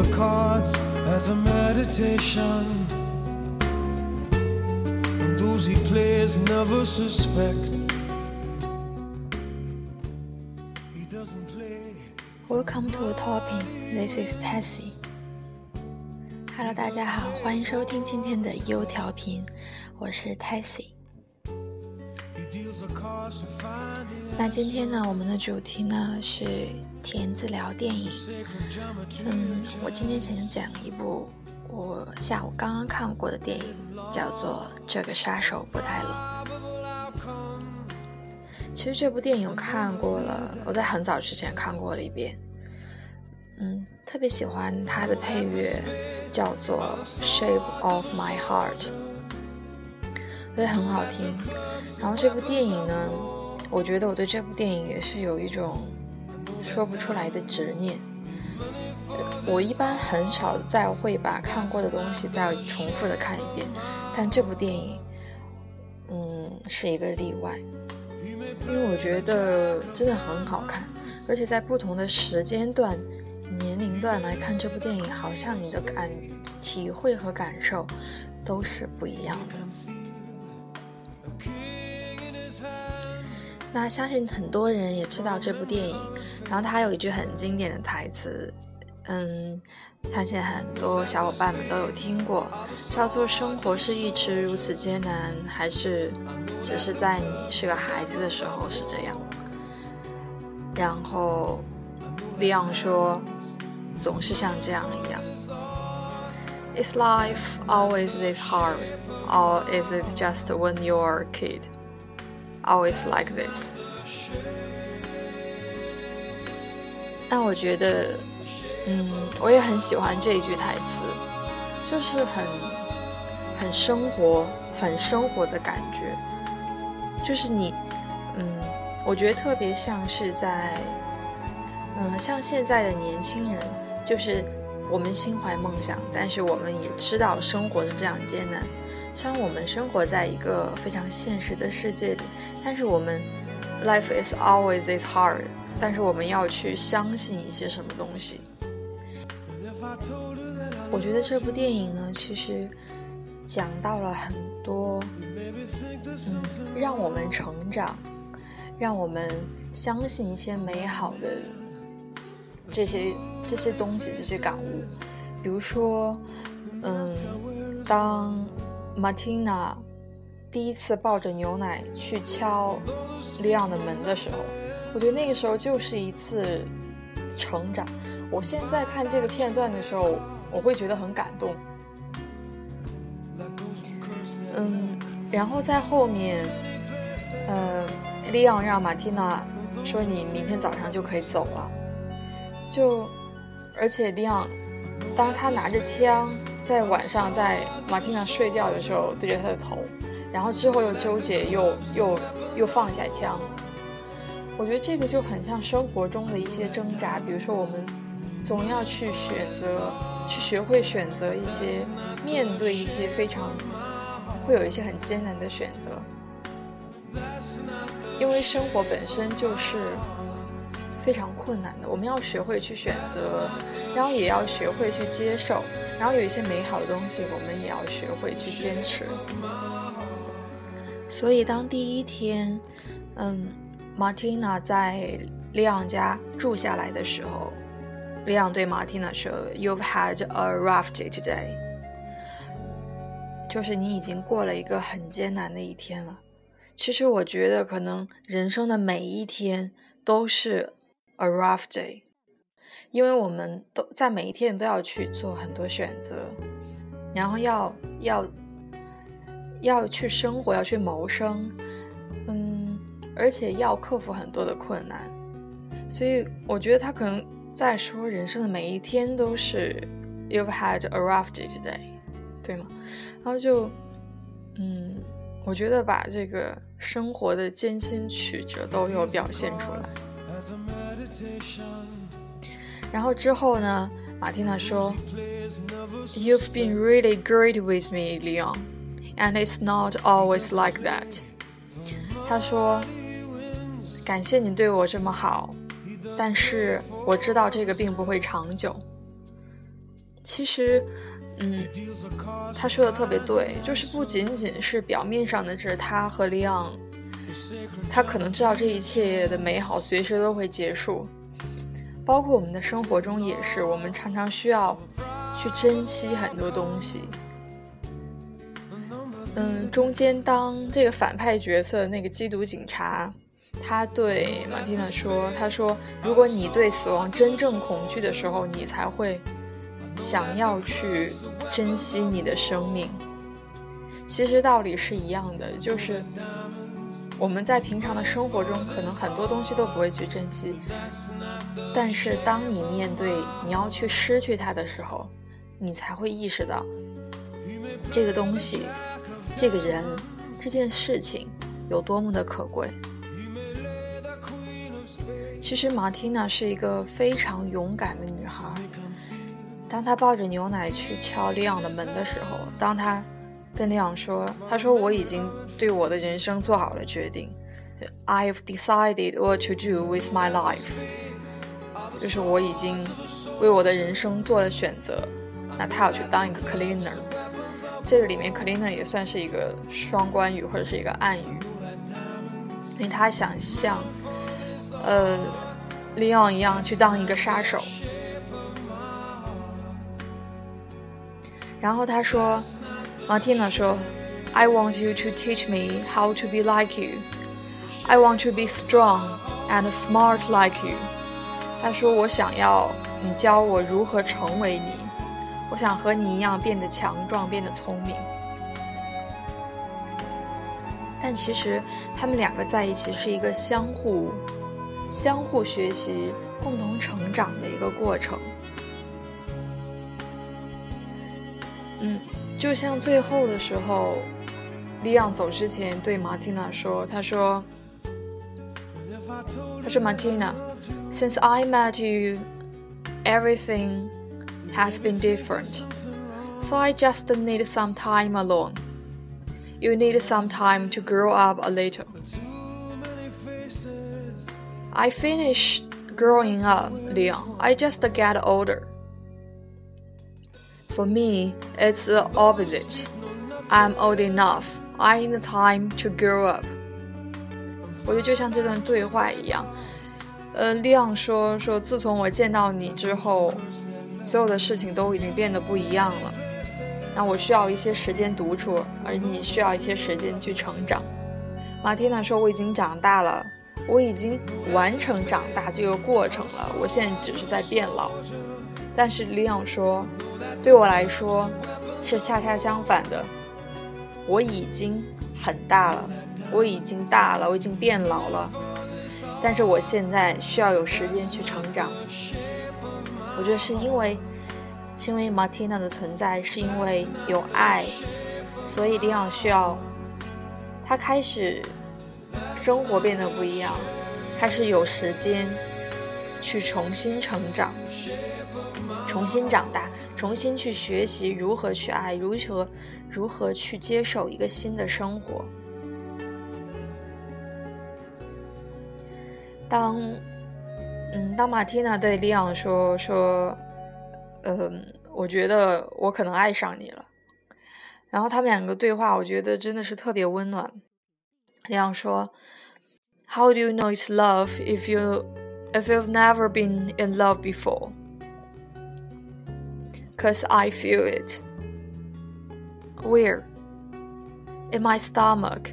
deals the cards as a meditation. And those he plays never suspect. He doesn't play. Welcome to a topic. This is Tessie. Hello，大家好，欢迎收听今天的优调频，我是 Tessie。 那今天呢，我们的主题呢是田子聊电影。嗯，我今天想讲一部我下午刚刚看过的电影，叫做《这个杀手不太冷》。其实这部电影我看过了，我在很早之前看过了一遍。嗯，特别喜欢它的配乐，叫做《Shape of My Heart》，我觉得很好听。然后这部电影呢，我觉得我对这部电影也是有一种说不出来的执念。我一般很少再会把看过的东西再重复的看一遍，但这部电影，嗯，是一个例外，因为我觉得真的很好看，而且在不同的时间段、年龄段来看这部电影，好像你的感体会和感受都是不一样的。那相信很多人也知道这部电影，然后它有一句很经典的台词，嗯，相信很多小伙伴们都有听过，叫做“生活是一直如此艰难，还是只是在你是个孩子的时候是这样？”然后利昂说：“总是像这样一样。”Is life always this hard, or is it just when you're a kid? Always like this. 但我觉得，嗯，我也很喜欢这一句台词，就是很很生活、很生活的感觉。就是你，嗯，我觉得特别像是在，嗯，像现在的年轻人，就是我们心怀梦想，但是我们也知道生活是这样艰难。虽然我们生活在一个非常现实的世界里，但是我们 life is always is hard。但是我们要去相信一些什么东西。我觉得这部电影呢，其实讲到了很多，嗯，让我们成长，让我们相信一些美好的这些这些东西，这些感悟。比如说，嗯，当 Martina 第一次抱着牛奶去敲利昂的门的时候，我觉得那个时候就是一次成长。我现在看这个片段的时候，我会觉得很感动。嗯，然后在后面，呃，利昂让马蒂娜说：“你明天早上就可以走了。”就，而且利昂，当他拿着枪在晚上在马蒂娜睡觉的时候对着他的头，然后之后又纠结，又又又放下枪。我觉得这个就很像生活中的一些挣扎，比如说我们总要去选择，去学会选择一些，面对一些非常会有一些很艰难的选择，因为生活本身就是非常困难的，我们要学会去选择，然后也要学会去接受，然后有一些美好的东西，我们也要学会去坚持。所以当第一天，嗯。Martina 在利昂家住下来的时候，利昂对 Martina 说：“You've had a rough day today。”就是你已经过了一个很艰难的一天了。其实我觉得，可能人生的每一天都是 a rough day，因为我们都在每一天都要去做很多选择，然后要要要去生活，要去谋生，嗯。而且要克服很多的困难，所以我觉得他可能在说人生的每一天都是 You've had a rough day today，对吗？然后就，嗯，我觉得把这个生活的艰辛曲折都有表现出来。然后之后呢，马蒂娜说，You've been really great with me, Leon, and it's not always like that。他说。感谢你对我这么好，但是我知道这个并不会长久。其实，嗯，他说的特别对，就是不仅仅是表面上的这他和 Leon，，他可能知道这一切的美好随时都会结束，包括我们的生活中也是，我们常常需要去珍惜很多东西。嗯，中间当这个反派角色那个缉毒警察，他对马蒂娜说：“他说，如果你对死亡真正恐惧的时候，你才会想要去珍惜你的生命。其实道理是一样的，就是我们在平常的生活中，可能很多东西都不会去珍惜，但是当你面对你要去失去它的时候，你才会意识到这个东西。”这个人，这件事情有多么的可贵。其实马蒂娜是一个非常勇敢的女孩。当她抱着牛奶去敲利昂的门的时候，当她跟利昂说：“他说我已经对我的人生做好了决定，I've decided what to do with my life。”就是我已经为我的人生做了选择。那他要去当一个 cleaner。这个里面 cleaner 也算是一个双关语或者是一个暗语，因为他想像，呃，l e o n 一样去当一个杀手。然后他说，Martina 说，I want you to teach me how to be like you. I want to be strong and smart like you. 他说我想要你教我如何成为你。我想和你一样变得强壮，变得聪明。但其实他们两个在一起是一个相互、相互学习、共同成长的一个过程。嗯，就像最后的时候，利昂走之前对马蒂娜说：“他说，他说，Martina，since I met you，everything。” has been different. So I just need some time alone. You need some time to grow up a little. I finished growing up, Leon. I just get older. For me, it's the opposite. I'm old enough. I need time to grow up. 我觉得就像这段对话一样，呃，亮说说，自从我见到你之后，所有的事情都已经变得不一样了，那我需要一些时间独处，而你需要一些时间去成长。马蒂娜说：“我已经长大了，我已经完成长大这个过程了，我现在只是在变老。”但是李昂说：“对我来说，是恰恰相反的，我已经很大了，我已经大了，我已经变老了，但是我现在需要有时间去成长。”我觉得是因为，因为 Martina 的存在，是因为有爱，所以利昂需要他开始生活变得不一样，开始有时间去重新成长，重新长大，重新去学习如何去爱，如何如何去接受一个新的生活。当。嗯，当马蒂娜对利昂说说，嗯，我觉得我可能爱上你了。然后他们两个对话，我觉得真的是特别温暖。利昂说：“How do you know it's love if you if you've never been in love before? Cause I feel it. Where? In my stomach.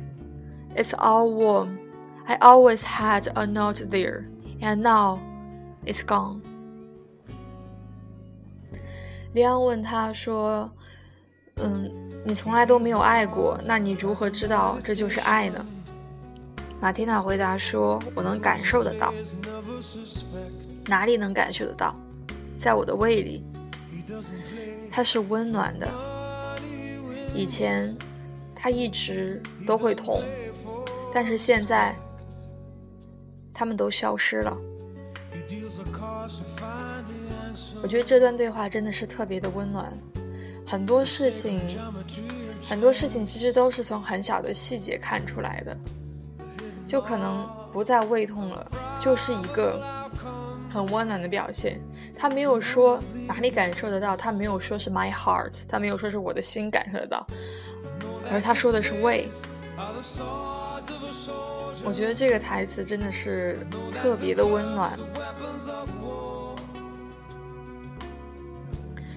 It's all warm. I always had a note there, and now.” It's gone。里昂问他说：“嗯，你从来都没有爱过，那你如何知道这就是爱呢？” 马蒂娜回答说：“我能感受得到。哪里能感受得到？在我的胃里，它是温暖的。以前它一直都会痛，但是现在它们都消失了。”我觉得这段对话真的是特别的温暖，很多事情，很多事情其实都是从很小的细节看出来的，就可能不再胃痛了，就是一个很温暖的表现。他没有说哪里感受得到，他没有说是 my heart，他没有说是我的心感受得到，而他说的是 way。我觉得这个台词真的是特别的温暖。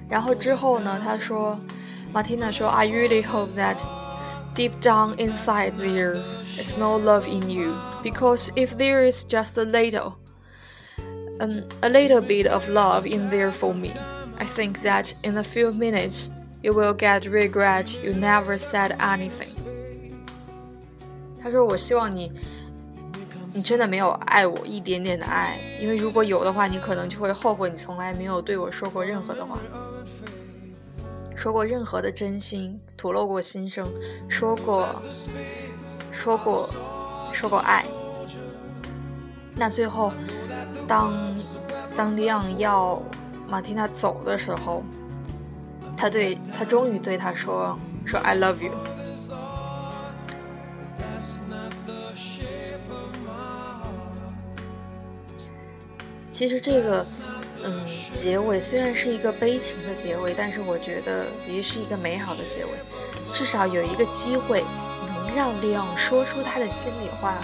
然后之后呢，他说，Martina 说，I really hope that deep down inside there is no love in you, because if there is just a little, um, a little bit of love in there for me, I think that in a few minutes you will get regret you never said anything. 他说：“我希望你，你真的没有爱我一点点的爱，因为如果有的话，你可能就会后悔你从来没有对我说过任何的话。” 说过任何的真心，吐露过心声，说过，说过，说过爱。那最后，当当利昂要马蒂娜走的时候，他对他终于对他说说 I love you。其实这个。嗯，结尾虽然是一个悲情的结尾，但是我觉得也是一个美好的结尾。至少有一个机会能让利昂说出他的心里话。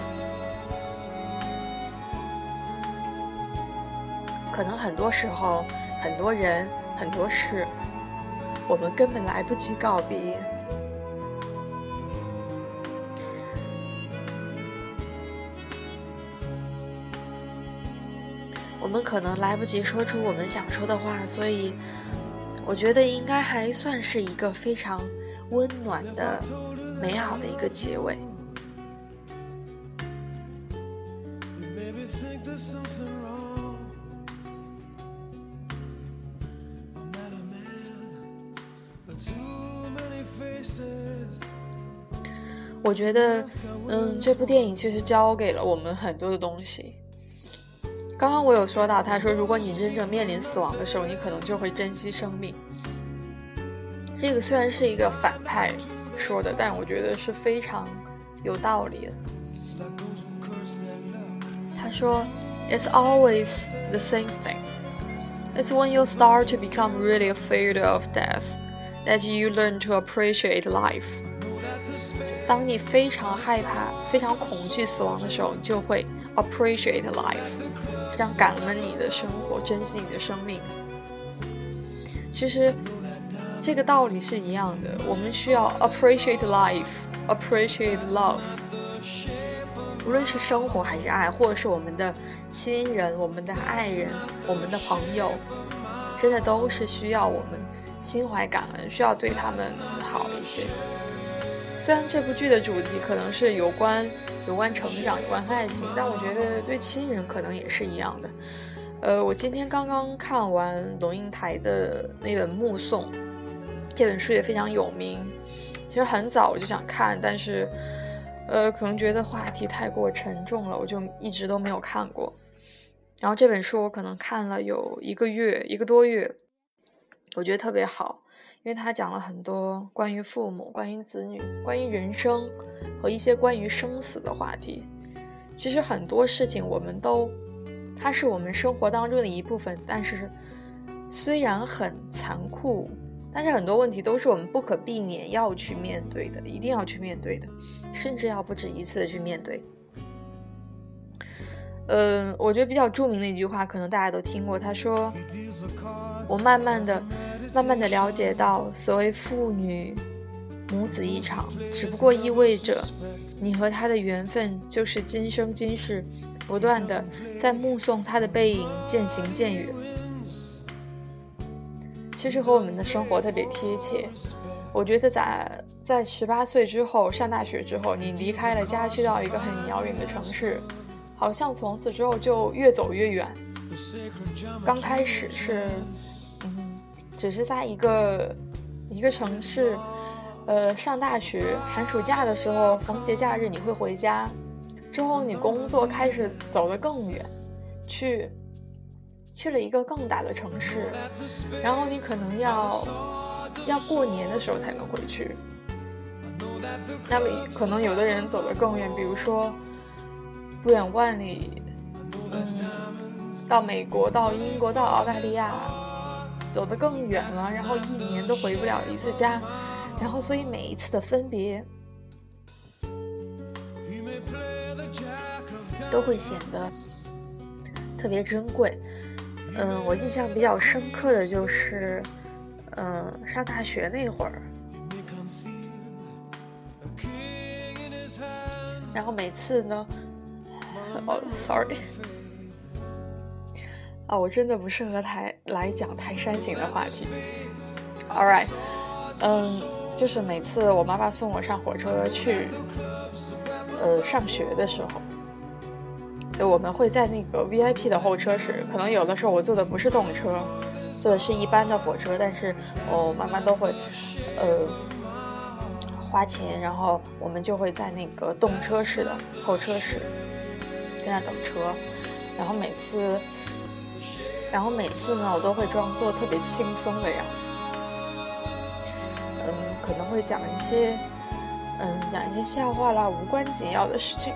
可能很多时候，很多人，很多事，我们根本来不及告别。我们可能来不及说出我们想说的话，所以我觉得应该还算是一个非常温暖的、美好的一个结尾。我觉得，嗯，这部电影其实教给了我们很多的东西。刚刚我有说到，他说，如果你真正面临死亡的时候，你可能就会珍惜生命。这个虽然是一个反派说的，但我觉得是非常有道理的。他说，It's always the same thing. It's when you start to become really afraid of death that you learn to appreciate life. 当你非常害怕、非常恐惧死亡的时候，就会 appreciate life。非常感恩你的生活，珍惜你的生命。其实，这个道理是一样的。我们需要 appreciate life，appreciate love。无论是生活还是爱，或者是我们的亲人、我们的爱人、我们的朋友，真的都是需要我们心怀感恩，需要对他们好一些。虽然这部剧的主题可能是有关有关成长、有关爱情，但我觉得对亲人可能也是一样的。呃，我今天刚刚看完龙应台的那本《目送》，这本书也非常有名。其实很早我就想看，但是，呃，可能觉得话题太过沉重了，我就一直都没有看过。然后这本书我可能看了有一个月，一个多月，我觉得特别好。因为他讲了很多关于父母、关于子女、关于人生和一些关于生死的话题。其实很多事情我们都，它是我们生活当中的一部分。但是虽然很残酷，但是很多问题都是我们不可避免要去面对的，一定要去面对的，甚至要不止一次的去面对。嗯，我觉得比较著名的一句话，可能大家都听过。他说：“我慢慢的、慢慢的了解到，所谓父女母子一场，只不过意味着你和他的缘分，就是今生今世，不断的在目送他的背影渐行渐远。”其实和我们的生活特别贴切。我觉得在在十八岁之后，上大学之后，你离开了家，去到一个很遥远的城市。好像从此之后就越走越远。刚开始是，嗯，只是在一个一个城市，呃，上大学，寒暑假的时候，逢节假日你会回家。之后你工作开始走得更远，去去了一个更大的城市，然后你可能要要过年的时候才能回去。那个可能有的人走得更远，比如说。不远万里，嗯，到美国、到英国、到澳大利亚，走得更远了，然后一年都回不了一次家，然后所以每一次的分别都会显得特别珍贵。嗯，我印象比较深刻的就是，嗯，上大学那会儿，然后每次呢，哦，sorry。啊，我真的不适合台来讲太煽情的话题。All right，嗯，就是每次我妈妈送我上火车去，呃，上学的时候，就我们会在那个 VIP 的候车室，可能有的时候我坐的不是动车，坐的是一般的火车，但是我妈妈都会，呃，花钱，然后我们就会在那个动车室的候车室现在等车，然后每次。然后每次呢，我都会装作特别轻松的样子，嗯，可能会讲一些，嗯，讲一些笑话啦，无关紧要的事情。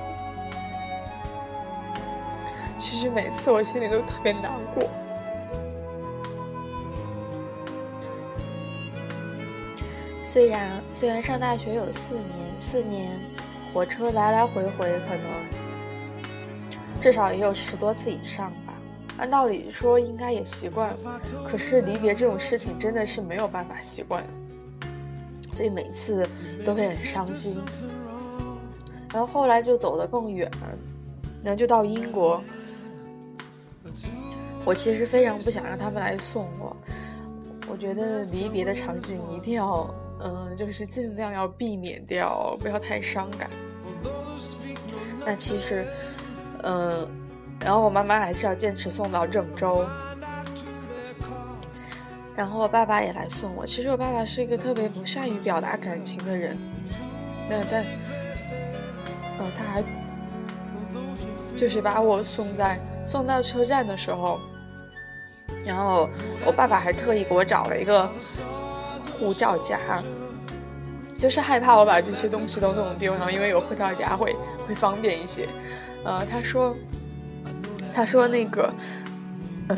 其实每次我心里都特别难过。虽然虽然上大学有四年，四年火车来来回回，可能至少也有十多次以上吧。按道理说应该也习惯了，可是离别这种事情真的是没有办法习惯，所以每次都会很伤心。然后后来就走得更远，然后就到英国。我其实非常不想让他们来送我，我觉得离别的场景一定要，嗯，就是尽量要避免掉，不要太伤感。那其实，嗯。然后我妈妈还是要坚持送到郑州，然后我爸爸也来送我。其实我爸爸是一个特别不善于表达感情的人，那但，呃，他还就是把我送在送到车站的时候，然后我爸爸还特意给我找了一个护照夹，就是害怕我把这些东西都弄丢，然后因为有护照夹会会方便一些。呃，他说。他说：“那个，呃，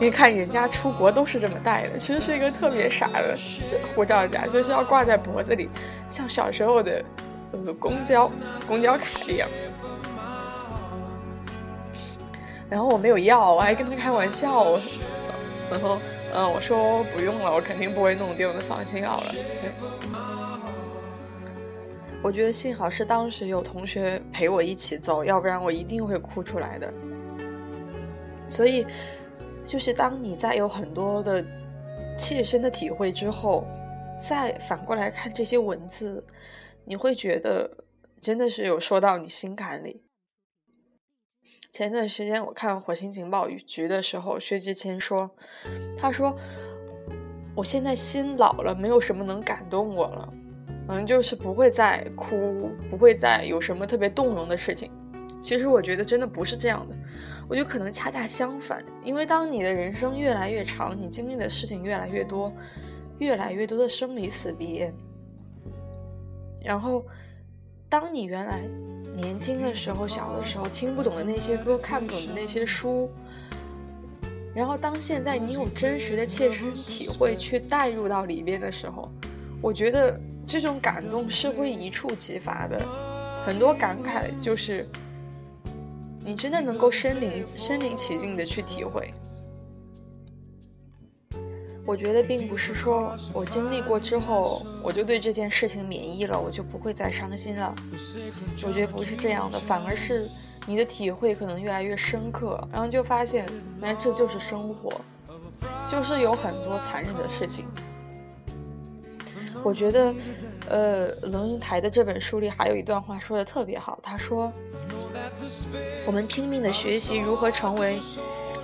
你看人家出国都是这么带的，其实是一个特别傻的护照夹，就是要挂在脖子里，像小时候的呃公交公交卡一样。然后我没有要，我还跟他开玩笑，我然后嗯，我说不用了，我肯定不会弄丢的，放心好了。我觉得幸好是当时有同学陪我一起走，要不然我一定会哭出来的。”所以，就是当你在有很多的切身的体会之后，再反过来看这些文字，你会觉得真的是有说到你心坎里。前段时间我看《火星情报局》的时候，薛之谦说：“他说我现在心老了，没有什么能感动我了，嗯，就是不会再哭，不会再有什么特别动容的事情。其实我觉得真的不是这样的。”我觉得可能恰恰相反，因为当你的人生越来越长，你经历的事情越来越多，越来越多的生离死别，然后，当你原来年轻的时候、小的时候听不懂的那些歌、看不懂的那些书，然后当现在你有真实的切身体会去带入到里边的时候，我觉得这种感动是会一触即发的，很多感慨就是。你真的能够身临身临其境的去体会，我觉得并不是说我经历过之后，我就对这件事情免疫了，我就不会再伤心了。我觉得不是这样的，反而是你的体会可能越来越深刻，然后就发现，原来这就是生活，就是有很多残忍的事情。我觉得，呃，龙应台的这本书里还有一段话说的特别好，他说。我们拼命的学习如何成为，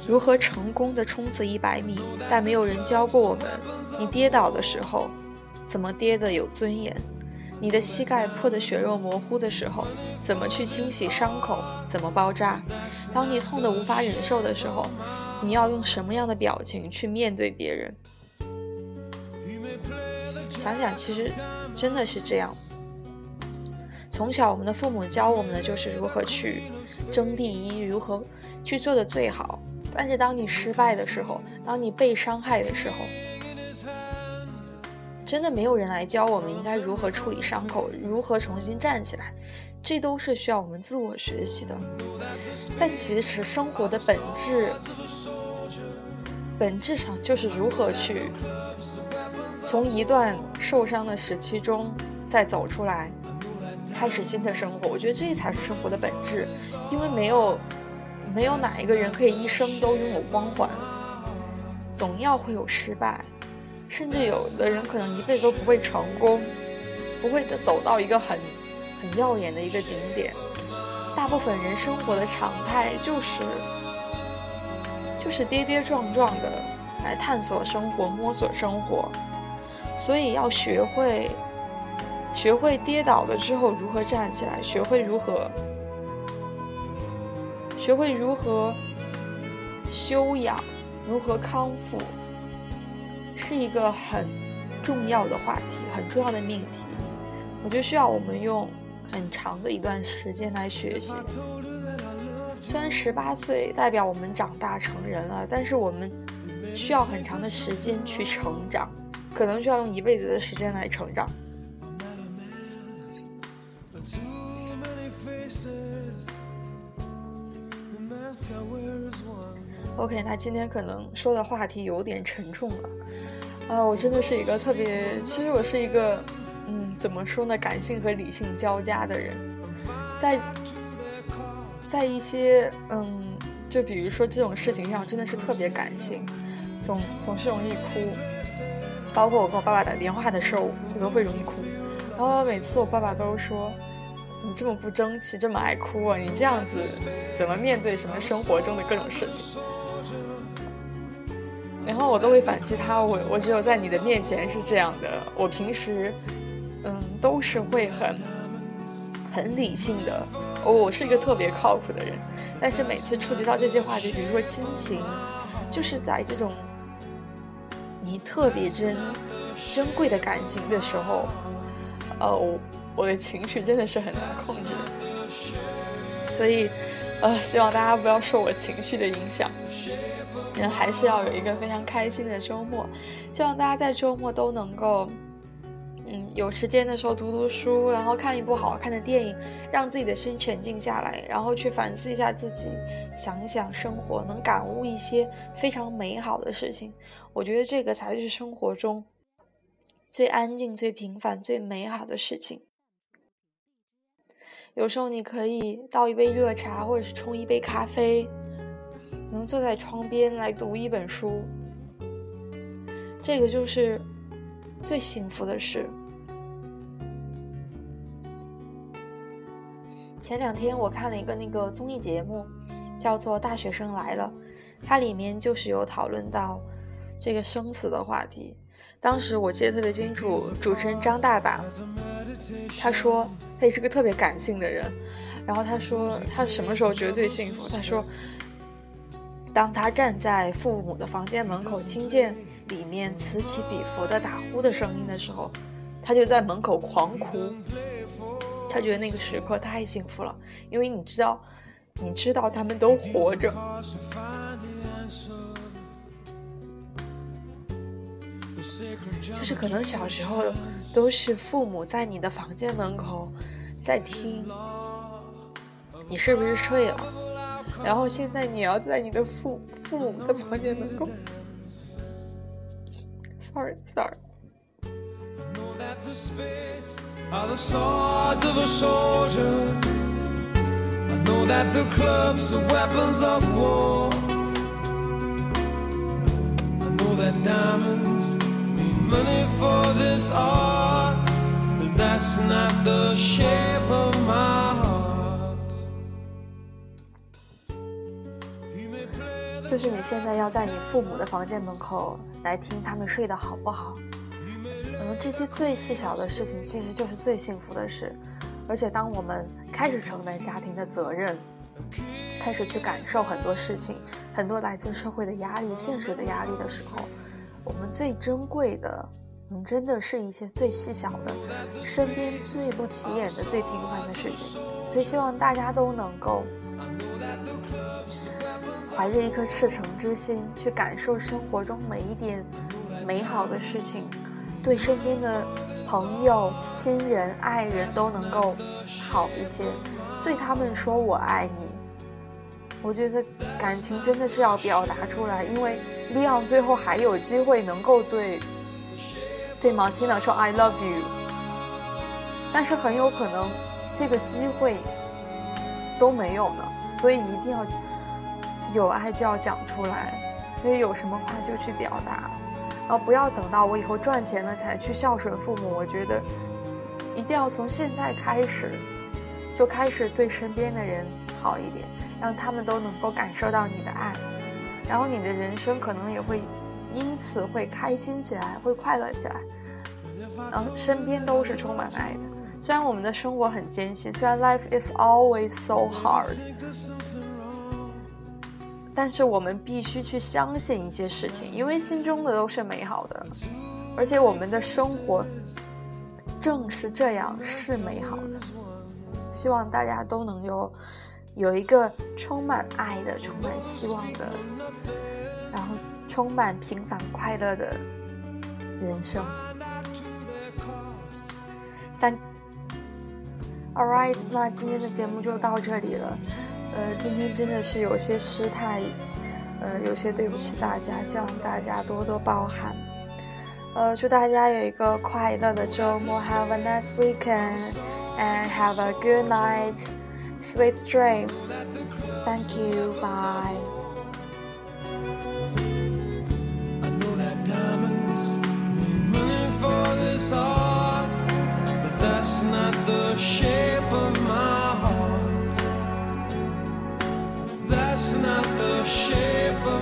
如何成功的冲刺一百米，但没有人教过我们：你跌倒的时候，怎么跌得有尊严；你的膝盖破得血肉模糊的时候，怎么去清洗伤口，怎么包扎；当你痛得无法忍受的时候，你要用什么样的表情去面对别人？想想，其实真的是这样。从小，我们的父母教我们的就是如何去争第一，如何去做的最好。但是当你失败的时候，当你被伤害的时候，真的没有人来教我们应该如何处理伤口，如何重新站起来，这都是需要我们自我学习的。但其实生活的本质，本质上就是如何去从一段受伤的时期中再走出来，开始新的生活。我觉得这才是生活的本质，因为没有。没有哪一个人可以一生都拥有光环，总要会有失败，甚至有的人可能一辈子都不会成功，不会走到一个很很耀眼的一个顶点。大部分人生活的常态就是就是跌跌撞撞的来探索生活、摸索生活，所以要学会学会跌倒了之后如何站起来，学会如何。学会如何修养，如何康复，是一个很重要的话题，很重要的命题。我觉得需要我们用很长的一段时间来学习。虽然十八岁代表我们长大成人了，但是我们需要很长的时间去成长，可能需要用一辈子的时间来成长。OK，那今天可能说的话题有点沉重了。啊，我真的是一个特别，其实我是一个，嗯，怎么说呢，感性和理性交加的人。在在一些，嗯，就比如说这种事情上，真的是特别感性，总总是容易哭。包括我跟我爸爸打电话的时候，我都会容易哭。然后每次我爸爸都说。你这么不争气，这么爱哭啊！你这样子怎么面对什么生活中的各种事情？然后我都会反击他，我我只有在你的面前是这样的，我平时嗯都是会很很理性的，我是一个特别靠谱的人。但是每次触及到这些话题，比如说亲情，就是在这种你特别珍珍贵的感情的时候，哦。我的情绪真的是很难控制，所以，呃，希望大家不要受我情绪的影响，人还是要有一个非常开心的周末。希望大家在周末都能够，嗯，有时间的时候读读书，然后看一部好看的电影，让自己的心沉静下来，然后去反思一下自己，想一想生活，能感悟一些非常美好的事情。我觉得这个才是生活中最安静、最平凡、最美好的事情。有时候你可以倒一杯热茶，或者是冲一杯咖啡，能坐在窗边来读一本书，这个就是最幸福的事。前两天我看了一个那个综艺节目，叫做《大学生来了》，它里面就是有讨论到这个生死的话题。当时我记得特别清楚，主持人张大大，他说他也是个特别感性的人，然后他说他什么时候觉得最幸福？他说，当他站在父母的房间门口，听见里面此起彼伏的打呼的声音的时候，他就在门口狂哭。他觉得那个时刻太幸福了，因为你知道，你知道他们都活着。就是可能小时候都是父母在你的房间门口在听，你是不是睡了？然后现在你要在你的父父母的房间门口，sorry sorry。Are the swords of a soldier. I know that the clubs are weapons of war. I know that diamonds mean money for this art, but that's not the shape of my heart. 就是你现在要在你父母的房间门口来听他们睡得好不好？嗯，这些最细小的事情其实就是最幸福的事。而且当我们开始承担家庭的责任，开始去感受很多事情，很多来自社会的压力、现实的压力的时候。我们最珍贵的，嗯，真的是一些最细小的，身边最不起眼的、最平凡的事情。所以希望大家都能够怀着一颗赤诚之心去感受生活中每一点美好的事情，对身边的朋友、亲人、爱人都能够好一些，对他们说我爱你。我觉得感情真的是要表达出来，因为 Leon 最后还有机会能够对对吗？天哪说 I love you，但是很有可能这个机会都没有呢，所以一定要有爱就要讲出来，所以有什么话就去表达，然后不要等到我以后赚钱了才去孝顺父母。我觉得一定要从现在开始就开始对身边的人好一点。让他们都能够感受到你的爱，然后你的人生可能也会因此会开心起来，会快乐起来，然后身边都是充满爱的。虽然我们的生活很艰辛，虽然 life is always so hard，但是我们必须去相信一些事情，因为心中的都是美好的，而且我们的生活正是这样是美好的。希望大家都能有。有一个充满爱的、充满希望的，然后充满平凡快乐的人生。三，All right，那今天的节目就到这里了。呃，今天真的是有些失态，呃，有些对不起大家，希望大家多多包涵。呃，祝大家有一个快乐的周末，Have a nice weekend and have a good night. Sweet dreams. Thank you. Bye. For this art, but that's not the shape of my heart. Shape